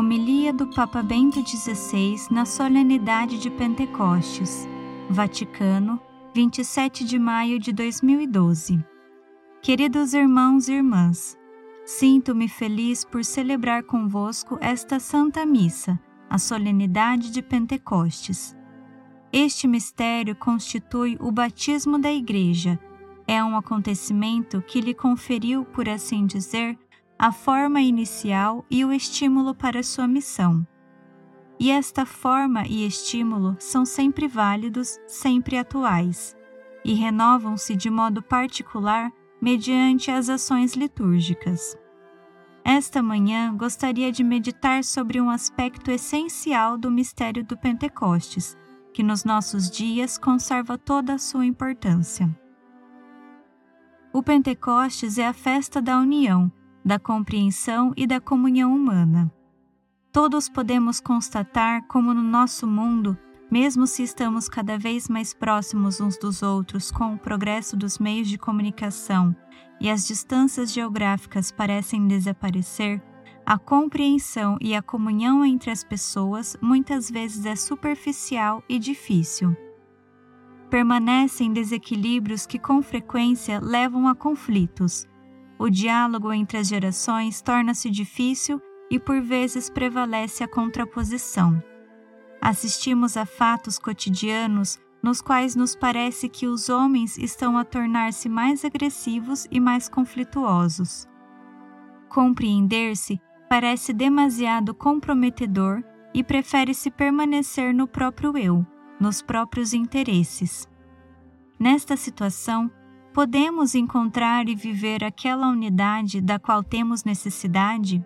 Homilia do Papa Bento XVI na solenidade de Pentecostes, Vaticano, 27 de maio de 2012. Queridos irmãos e irmãs, sinto-me feliz por celebrar convosco esta Santa Missa, a solenidade de Pentecostes. Este mistério constitui o batismo da Igreja. É um acontecimento que lhe conferiu, por assim dizer, a forma inicial e o estímulo para sua missão. E esta forma e estímulo são sempre válidos, sempre atuais, e renovam-se de modo particular mediante as ações litúrgicas. Esta manhã gostaria de meditar sobre um aspecto essencial do mistério do Pentecostes, que nos nossos dias conserva toda a sua importância. O Pentecostes é a festa da união, da compreensão e da comunhão humana. Todos podemos constatar como no nosso mundo, mesmo se estamos cada vez mais próximos uns dos outros com o progresso dos meios de comunicação e as distâncias geográficas parecem desaparecer, a compreensão e a comunhão entre as pessoas muitas vezes é superficial e difícil. Permanecem desequilíbrios que com frequência levam a conflitos, o diálogo entre as gerações torna-se difícil e por vezes prevalece a contraposição. Assistimos a fatos cotidianos nos quais nos parece que os homens estão a tornar-se mais agressivos e mais conflituosos. Compreender-se parece demasiado comprometedor e prefere-se permanecer no próprio eu, nos próprios interesses. Nesta situação, podemos encontrar e viver aquela unidade da qual temos necessidade?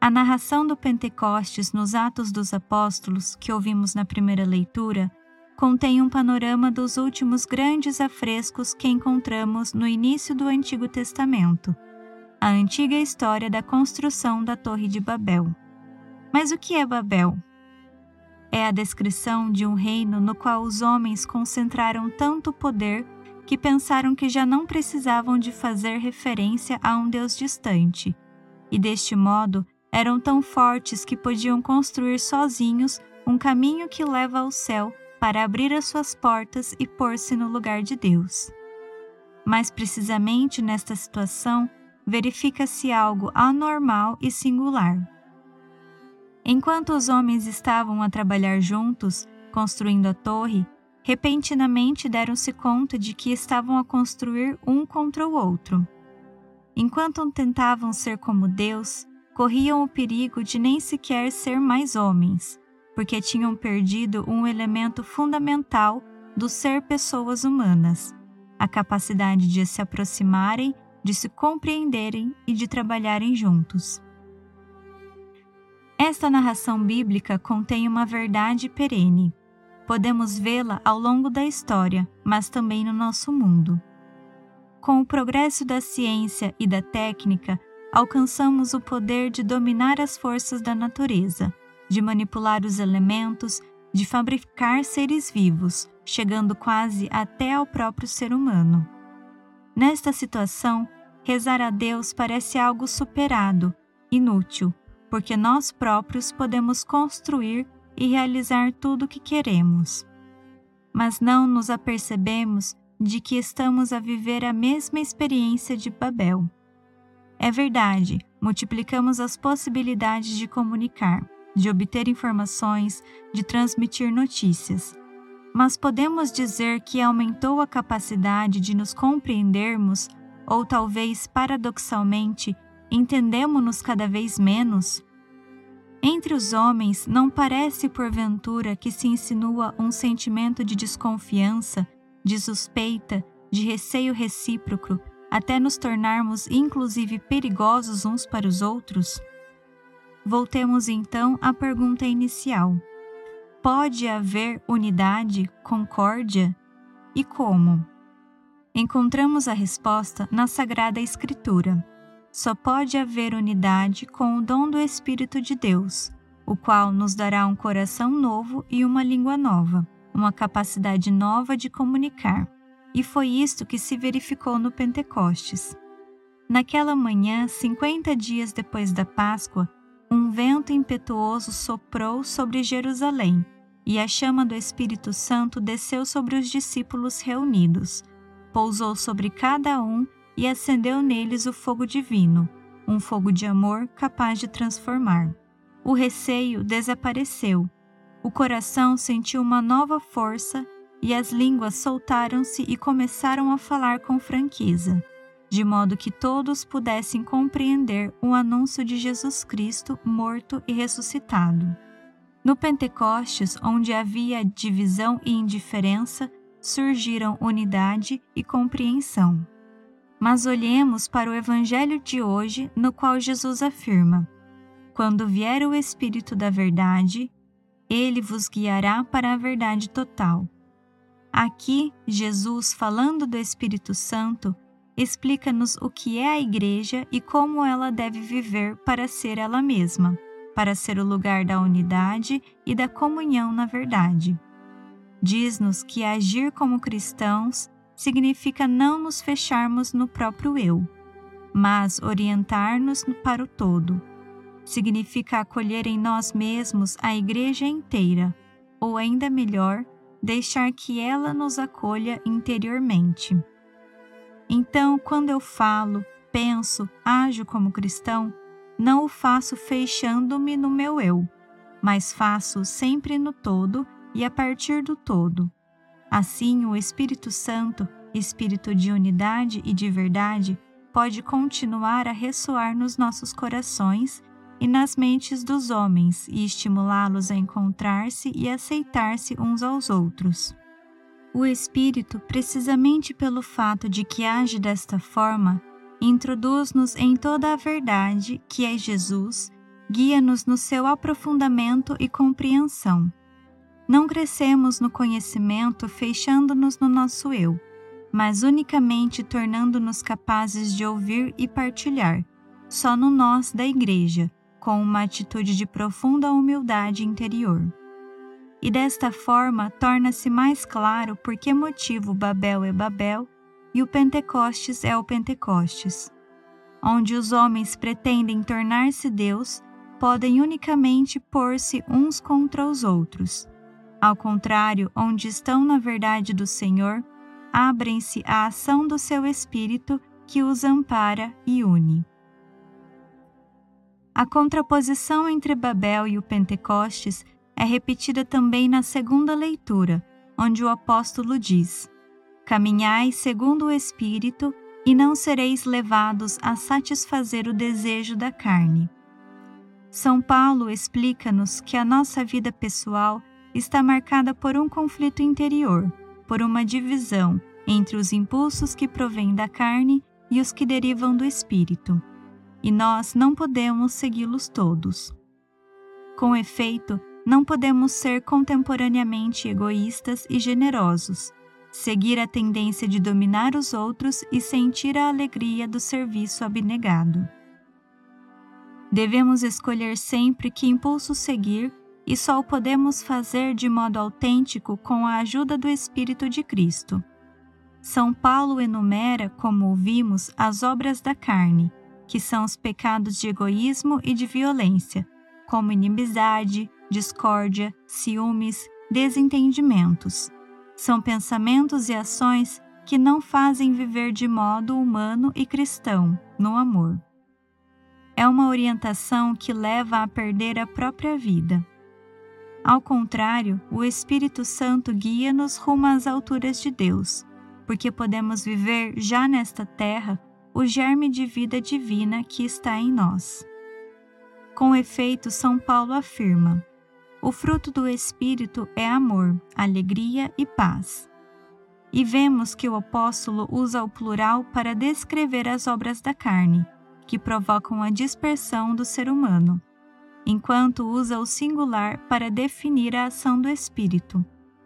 A narração do Pentecostes nos Atos dos Apóstolos, que ouvimos na primeira leitura, contém um panorama dos últimos grandes afrescos que encontramos no início do Antigo Testamento, a antiga história da construção da Torre de Babel. Mas o que é Babel? É a descrição de um reino no qual os homens concentraram tanto poder que pensaram que já não precisavam de fazer referência a um Deus distante, e deste modo eram tão fortes que podiam construir sozinhos um caminho que leva ao céu para abrir as suas portas e pôr-se no lugar de Deus. Mas precisamente nesta situação verifica-se algo anormal e singular. Enquanto os homens estavam a trabalhar juntos, construindo a torre, repentinamente deram-se conta de que estavam a construir um contra o outro. Enquanto tentavam ser como Deus, corriam o perigo de nem sequer ser mais homens, porque tinham perdido um elemento fundamental do ser pessoas humanas, a capacidade de se aproximarem, de se compreenderem e de trabalharem juntos. Esta narração bíblica contém uma verdade perene Podemos vê-la ao longo da história, mas também no nosso mundo. Com o progresso da ciência e da técnica, alcançamos o poder de dominar as forças da natureza, de manipular os elementos, de fabricar seres vivos, chegando quase até ao próprio ser humano. Nesta situação, rezar a Deus parece algo superado, inútil, porque nós próprios podemos construir e realizar tudo o que queremos. Mas não nos apercebemos de que estamos a viver a mesma experiência de Babel. É verdade, multiplicamos as possibilidades de comunicar, de obter informações, de transmitir notícias. Mas podemos dizer que aumentou a capacidade de nos compreendermos, ou talvez paradoxalmente, entendemos-nos cada vez menos? Entre os homens, não parece porventura que se insinua um sentimento de desconfiança, de suspeita, de receio recíproco, até nos tornarmos inclusive perigosos uns para os outros? Voltemos então à pergunta inicial: pode haver unidade, concórdia? E como? Encontramos a resposta na Sagrada Escritura só pode haver unidade com o dom do Espírito de Deus, o qual nos dará um coração novo e uma língua nova, uma capacidade nova de comunicar. E foi isto que se verificou no Pentecostes. Naquela manhã, 50 dias depois da Páscoa, um vento impetuoso soprou sobre Jerusalém, e a chama do Espírito Santo desceu sobre os discípulos reunidos, pousou sobre cada um e acendeu neles o fogo divino, um fogo de amor capaz de transformar. O receio desapareceu, o coração sentiu uma nova força e as línguas soltaram-se e começaram a falar com franqueza de modo que todos pudessem compreender o anúncio de Jesus Cristo morto e ressuscitado. No Pentecostes, onde havia divisão e indiferença, surgiram unidade e compreensão. Mas olhemos para o Evangelho de hoje, no qual Jesus afirma: Quando vier o Espírito da Verdade, ele vos guiará para a verdade total. Aqui, Jesus, falando do Espírito Santo, explica-nos o que é a Igreja e como ela deve viver para ser ela mesma, para ser o lugar da unidade e da comunhão na verdade. Diz-nos que agir como cristãos significa não nos fecharmos no próprio eu, mas orientar-nos para o todo. Significa acolher em nós mesmos a Igreja inteira, ou ainda melhor, deixar que ela nos acolha interiormente. Então, quando eu falo, penso, ajo como cristão, não o faço fechando-me no meu eu, mas faço sempre no todo e a partir do todo. Assim, o Espírito Santo, Espírito de unidade e de verdade, pode continuar a ressoar nos nossos corações e nas mentes dos homens e estimulá-los a encontrar-se e aceitar-se uns aos outros. O Espírito, precisamente pelo fato de que age desta forma, introduz-nos em toda a verdade, que é Jesus, guia-nos no seu aprofundamento e compreensão. Não crescemos no conhecimento fechando-nos no nosso eu, mas unicamente tornando-nos capazes de ouvir e partilhar, só no nós da Igreja, com uma atitude de profunda humildade interior e desta forma torna-se mais claro por que motivo Babel é Babel e o Pentecostes é o Pentecostes. Onde os homens pretendem tornar-se Deus, podem unicamente pôr-se uns contra os outros. Ao contrário, onde estão na verdade do Senhor, abrem-se à ação do seu Espírito que os ampara e une. A contraposição entre Babel e o Pentecostes é repetida também na segunda leitura, onde o apóstolo diz: Caminhai segundo o Espírito e não sereis levados a satisfazer o desejo da carne. São Paulo explica-nos que a nossa vida pessoal está marcada por um conflito interior, por uma divisão entre os impulsos que provêm da carne e os que derivam do espírito. E nós não podemos segui-los todos. Com efeito, não podemos ser contemporaneamente egoístas e generosos, seguir a tendência de dominar os outros e sentir a alegria do serviço abnegado. Devemos escolher sempre que impulso seguir e só o podemos fazer de modo autêntico com a ajuda do Espírito de Cristo. São Paulo enumera, como ouvimos, as obras da carne, que são os pecados de egoísmo e de violência, como inimizade, discórdia, ciúmes, desentendimentos. São pensamentos e ações que não fazem viver de modo humano e cristão, no amor. É uma orientação que leva a perder a própria vida. Ao contrário, o Espírito Santo guia-nos rumo às alturas de Deus, porque podemos viver já nesta terra o germe de vida divina que está em nós. Com efeito, São Paulo afirma: o fruto do Espírito é amor, alegria e paz. E vemos que o apóstolo usa o plural para descrever as obras da carne, que provocam a dispersão do ser humano, enquanto usa o singular para definir a ação do Espírito.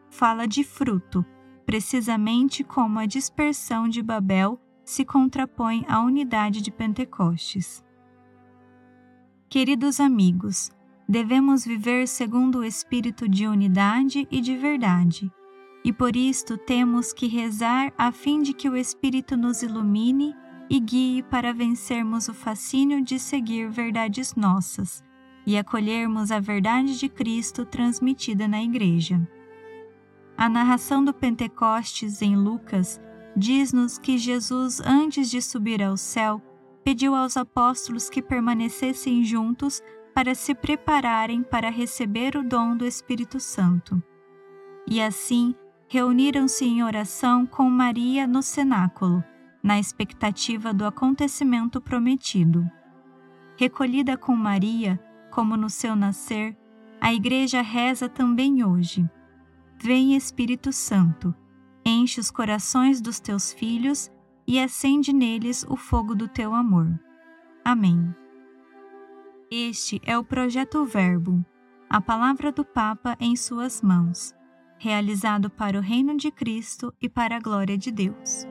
Fala de fruto, precisamente como a dispersão de Babel se contrapõe à unidade de Pentecostes. Queridos amigos, devemos viver segundo o espírito de unidade e de verdade. E por isto temos que rezar a fim de que o Espírito nos ilumine e guie para vencermos o fascínio de seguir verdades nossas, e acolhermos a verdade de Cristo transmitida na Igreja. A narração do Pentecostes em Lucas diz-nos que Jesus, antes de subir ao céu, pediu aos apóstolos que permanecessem juntos para se prepararem para receber o dom do Espírito Santo. E assim, reuniram-se em oração com Maria no cenáculo, na expectativa do acontecimento prometido. Recolhida com Maria, como no seu nascer, a Igreja reza também hoje. Vem Espírito Santo, enche os corações dos teus filhos e acende neles o fogo do teu amor. Amém. Este é o projeto Verbo, a palavra do Papa em suas mãos, realizado para o reino de Cristo e para a glória de Deus.